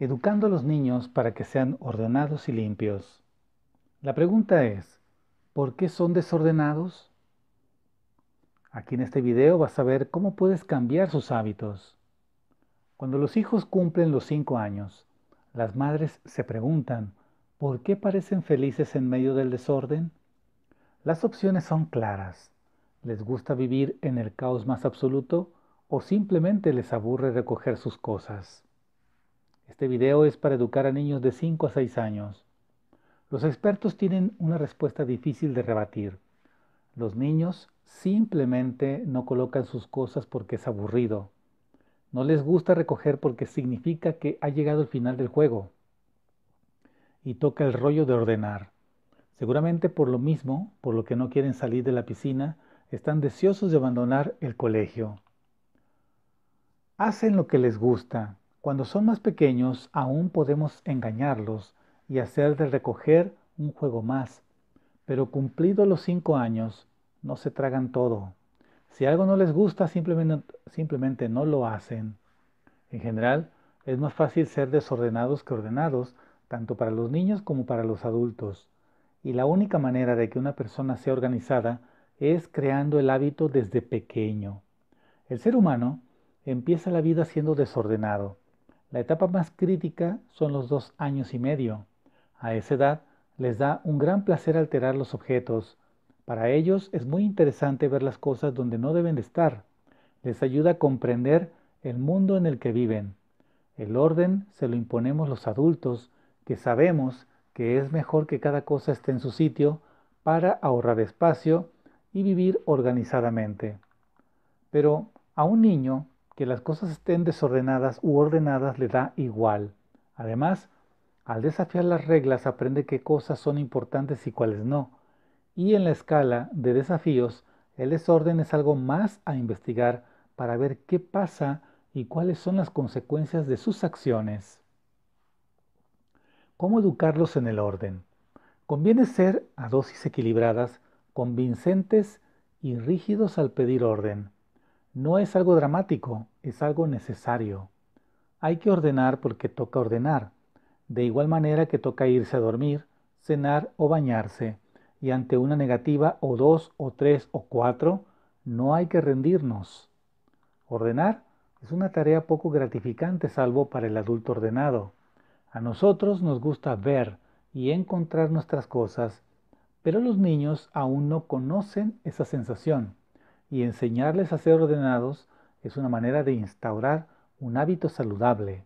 educando a los niños para que sean ordenados y limpios. La pregunta es, ¿por qué son desordenados? Aquí en este video vas a ver cómo puedes cambiar sus hábitos. Cuando los hijos cumplen los 5 años, las madres se preguntan, ¿por qué parecen felices en medio del desorden? Las opciones son claras. ¿Les gusta vivir en el caos más absoluto o simplemente les aburre recoger sus cosas? Este video es para educar a niños de 5 a 6 años. Los expertos tienen una respuesta difícil de rebatir. Los niños simplemente no colocan sus cosas porque es aburrido. No les gusta recoger porque significa que ha llegado el final del juego. Y toca el rollo de ordenar. Seguramente por lo mismo, por lo que no quieren salir de la piscina, están deseosos de abandonar el colegio. Hacen lo que les gusta, cuando son más pequeños aún podemos engañarlos y hacer de recoger un juego más, pero cumplidos los cinco años no se tragan todo. Si algo no les gusta simplemente, simplemente no lo hacen. En general es más fácil ser desordenados que ordenados, tanto para los niños como para los adultos. Y la única manera de que una persona sea organizada es creando el hábito desde pequeño. El ser humano empieza la vida siendo desordenado la etapa más crítica son los dos años y medio. A esa edad les da un gran placer alterar los objetos. Para ellos es muy interesante ver las cosas donde no deben de estar. Les ayuda a comprender el mundo en el que viven. El orden se lo imponemos los adultos, que sabemos que es mejor que cada cosa esté en su sitio para ahorrar espacio y vivir organizadamente. Pero a un niño que las cosas estén desordenadas u ordenadas le da igual. Además, al desafiar las reglas aprende qué cosas son importantes y cuáles no. Y en la escala de desafíos, el desorden es algo más a investigar para ver qué pasa y cuáles son las consecuencias de sus acciones. ¿Cómo educarlos en el orden? Conviene ser a dosis equilibradas, convincentes y rígidos al pedir orden. No es algo dramático, es algo necesario. Hay que ordenar porque toca ordenar, de igual manera que toca irse a dormir, cenar o bañarse, y ante una negativa o dos o tres o cuatro, no hay que rendirnos. Ordenar es una tarea poco gratificante salvo para el adulto ordenado. A nosotros nos gusta ver y encontrar nuestras cosas, pero los niños aún no conocen esa sensación y enseñarles a ser ordenados es una manera de instaurar un hábito saludable.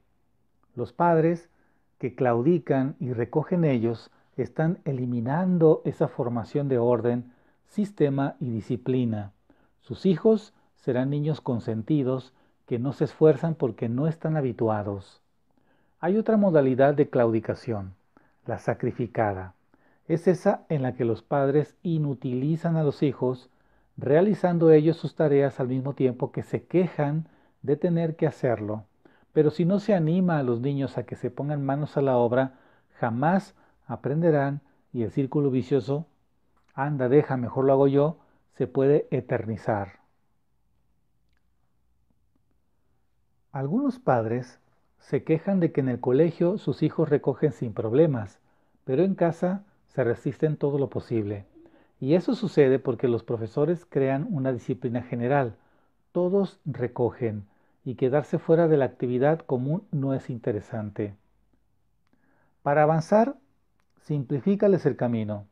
Los padres que claudican y recogen ellos están eliminando esa formación de orden, sistema y disciplina. Sus hijos serán niños consentidos que no se esfuerzan porque no están habituados. Hay otra modalidad de claudicación, la sacrificada. Es esa en la que los padres inutilizan a los hijos realizando ellos sus tareas al mismo tiempo que se quejan de tener que hacerlo. Pero si no se anima a los niños a que se pongan manos a la obra, jamás aprenderán y el círculo vicioso, anda, deja, mejor lo hago yo, se puede eternizar. Algunos padres se quejan de que en el colegio sus hijos recogen sin problemas, pero en casa se resisten todo lo posible. Y eso sucede porque los profesores crean una disciplina general. Todos recogen y quedarse fuera de la actividad común no es interesante. Para avanzar, simplifícales el camino.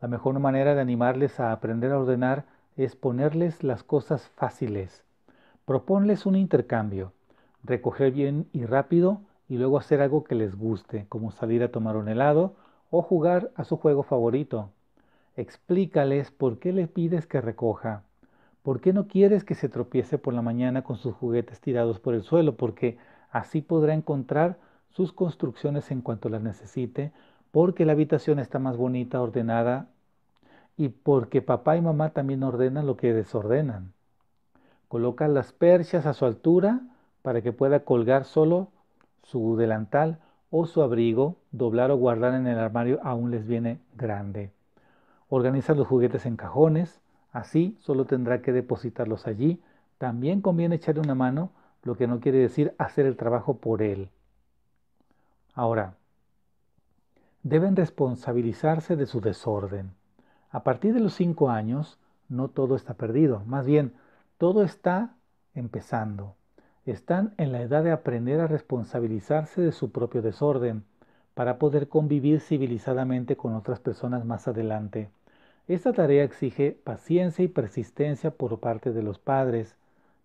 La mejor manera de animarles a aprender a ordenar es ponerles las cosas fáciles. Proponles un intercambio, recoger bien y rápido y luego hacer algo que les guste, como salir a tomar un helado o jugar a su juego favorito. Explícales por qué le pides que recoja. ¿Por qué no quieres que se tropiece por la mañana con sus juguetes tirados por el suelo? Porque así podrá encontrar sus construcciones en cuanto las necesite, porque la habitación está más bonita, ordenada, y porque papá y mamá también ordenan lo que desordenan. Coloca las perchas a su altura para que pueda colgar solo su delantal o su abrigo, doblar o guardar en el armario aún les viene grande. Organiza los juguetes en cajones, así solo tendrá que depositarlos allí. También conviene echarle una mano, lo que no quiere decir hacer el trabajo por él. Ahora, deben responsabilizarse de su desorden. A partir de los cinco años, no todo está perdido, más bien, todo está empezando. Están en la edad de aprender a responsabilizarse de su propio desorden para poder convivir civilizadamente con otras personas más adelante. Esta tarea exige paciencia y persistencia por parte de los padres,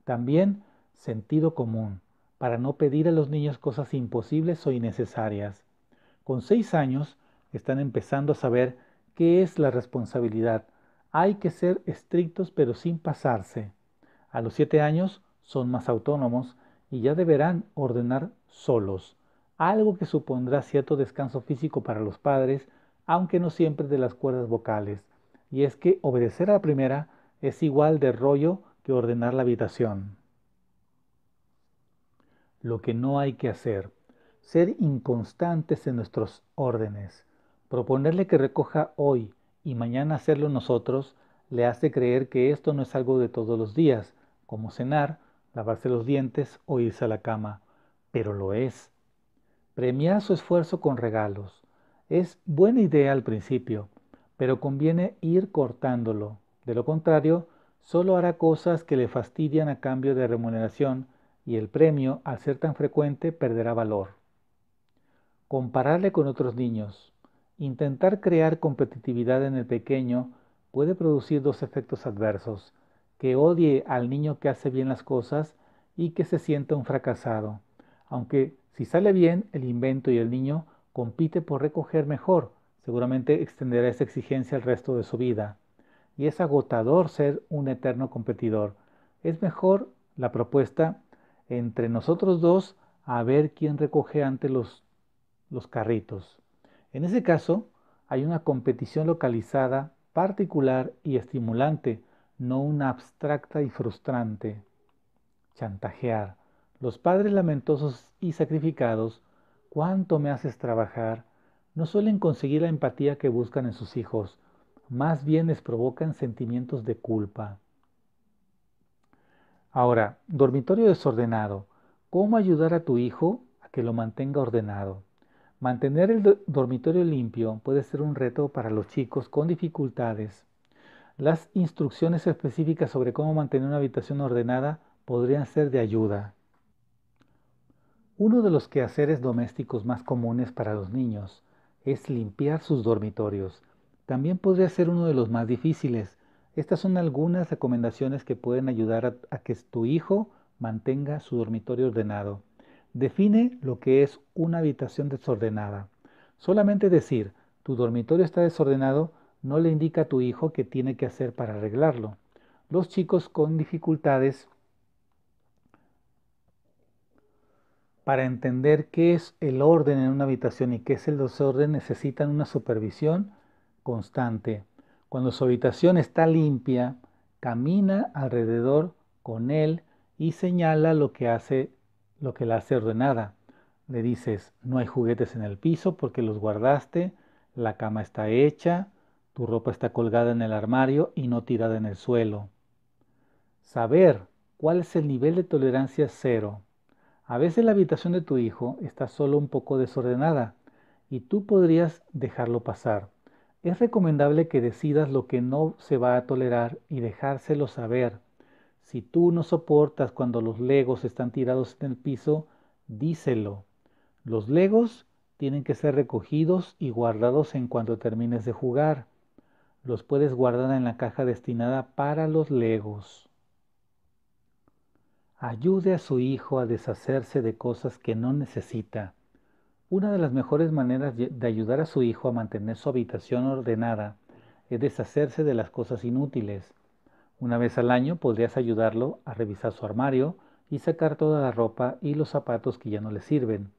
también sentido común, para no pedir a los niños cosas imposibles o innecesarias. Con seis años están empezando a saber qué es la responsabilidad. Hay que ser estrictos pero sin pasarse. A los siete años son más autónomos y ya deberán ordenar solos, algo que supondrá cierto descanso físico para los padres, aunque no siempre de las cuerdas vocales. Y es que obedecer a la primera es igual de rollo que ordenar la habitación. Lo que no hay que hacer, ser inconstantes en nuestros órdenes. Proponerle que recoja hoy y mañana hacerlo nosotros le hace creer que esto no es algo de todos los días, como cenar, lavarse los dientes o irse a la cama, pero lo es. Premiar su esfuerzo con regalos. Es buena idea al principio, pero conviene ir cortándolo. De lo contrario, solo hará cosas que le fastidian a cambio de remuneración y el premio, al ser tan frecuente, perderá valor. Compararle con otros niños. Intentar crear competitividad en el pequeño puede producir dos efectos adversos que odie al niño que hace bien las cosas y que se sienta un fracasado, aunque si sale bien el invento y el niño compite por recoger mejor, seguramente extenderá esa exigencia el resto de su vida. Y es agotador ser un eterno competidor. Es mejor la propuesta entre nosotros dos a ver quién recoge ante los, los carritos. En ese caso, hay una competición localizada, particular y estimulante, no una abstracta y frustrante. Chantajear. Los padres lamentosos y sacrificados, cuánto me haces trabajar, no suelen conseguir la empatía que buscan en sus hijos, más bien les provocan sentimientos de culpa. Ahora, dormitorio desordenado. ¿Cómo ayudar a tu hijo a que lo mantenga ordenado? Mantener el dormitorio limpio puede ser un reto para los chicos con dificultades las instrucciones específicas sobre cómo mantener una habitación ordenada podrían ser de ayuda. Uno de los quehaceres domésticos más comunes para los niños es limpiar sus dormitorios. También podría ser uno de los más difíciles. Estas son algunas recomendaciones que pueden ayudar a, que tu hijo mantenga su dormitorio ordenado. Define lo que es una habitación desordenada. Solamente decir, tu dormitorio está desordenado no le indica a tu hijo qué tiene que hacer para arreglarlo. Los chicos con dificultades para entender qué es el orden en una habitación y qué es el desorden necesitan una supervisión constante. Cuando su habitación está limpia, camina alrededor con él y señala lo que hace lo que la hace ordenada. Le dices, no hay juguetes en el piso porque los guardaste, la cama está hecha, tu ropa está colgada en el armario y no tirada en el suelo. Saber cuál es el nivel de tolerancia cero. A veces la habitación de tu hijo está solo un poco desordenada y tú podrías dejarlo pasar. Es recomendable que decidas lo que no se va a tolerar y dejárselo saber. Si tú no soportas cuando los legos están tirados en el piso, díselo. Los legos tienen que ser recogidos y guardados en cuanto termines de jugar los puedes guardar en la caja destinada para los legos. Ayude a su hijo a deshacerse de cosas que no necesita. Una de las mejores maneras de ayudar a su hijo a mantener su habitación ordenada es deshacerse de las cosas inútiles. Una vez al año podrías ayudarlo a revisar su armario y sacar toda la ropa y los zapatos que ya no le sirven.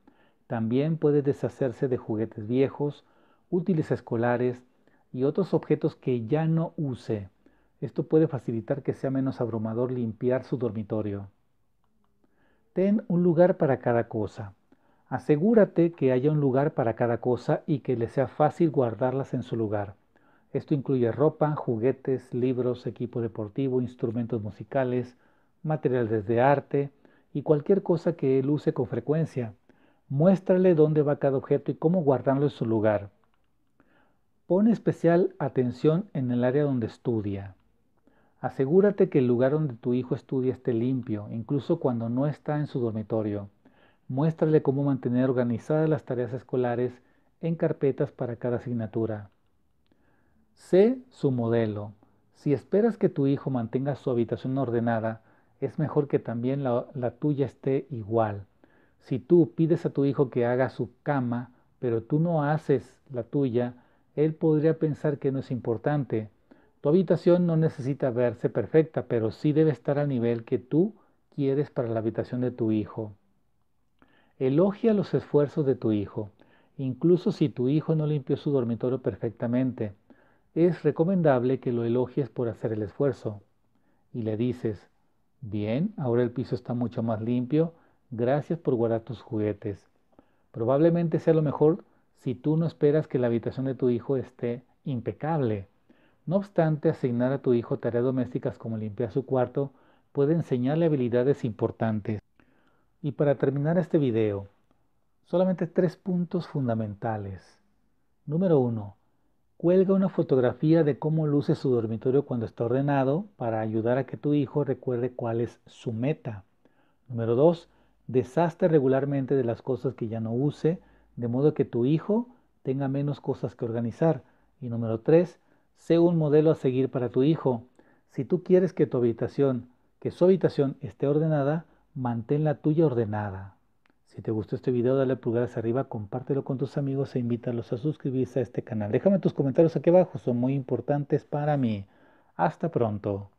También puede deshacerse de juguetes viejos, útiles escolares, y otros objetos que ya no use. Esto puede facilitar que sea menos abrumador limpiar su dormitorio. Ten un lugar para cada cosa. Asegúrate que haya un lugar para cada cosa y que le sea fácil guardarlas en su lugar. Esto incluye ropa, juguetes, libros, equipo deportivo, instrumentos musicales, materiales de arte y cualquier cosa que él use con frecuencia. Muéstrale dónde va cada objeto y cómo guardarlo en su lugar. Pon especial atención en el área donde estudia. Asegúrate que el lugar donde tu hijo estudia esté limpio, incluso cuando no está en su dormitorio. Muéstrale cómo mantener organizadas las tareas escolares en carpetas para cada asignatura. Sé su modelo. Si esperas que tu hijo mantenga su habitación ordenada, es mejor que también la, la, tuya esté igual. Si tú pides a tu hijo que haga su cama, pero tú no haces la tuya, él podría pensar que no es importante. Tu habitación no necesita verse perfecta, pero sí debe estar al nivel que tú quieres para la habitación de tu hijo. Elogia los esfuerzos de tu hijo, incluso si tu hijo no limpió su dormitorio perfectamente. Es recomendable que lo elogies por hacer el esfuerzo. Y le dices, bien, ahora el piso está mucho más limpio, gracias por guardar tus juguetes. Probablemente sea lo mejor si tú no esperas que la habitación de tu hijo esté impecable. No obstante, asignar a tu hijo tareas domésticas como limpiar su cuarto puede enseñarle habilidades importantes. Y para terminar este video, solamente tres puntos fundamentales. Número uno, cuelga una fotografía de cómo luce su dormitorio cuando está ordenado para ayudar a que tu hijo recuerde cuál es su meta. Número dos, deshazte regularmente de las cosas que ya no use, de modo que tu hijo tenga menos cosas que organizar. Y número tres, sé un modelo a seguir para tu hijo. Si tú quieres que tu habitación, que su habitación esté ordenada, mantén la tuya ordenada. Si te gustó este video, dale pulgar hacia arriba, compártelo con tus amigos e invítalos a suscribirse a este canal. Déjame tus comentarios aquí abajo, son muy importantes para mí. Hasta pronto.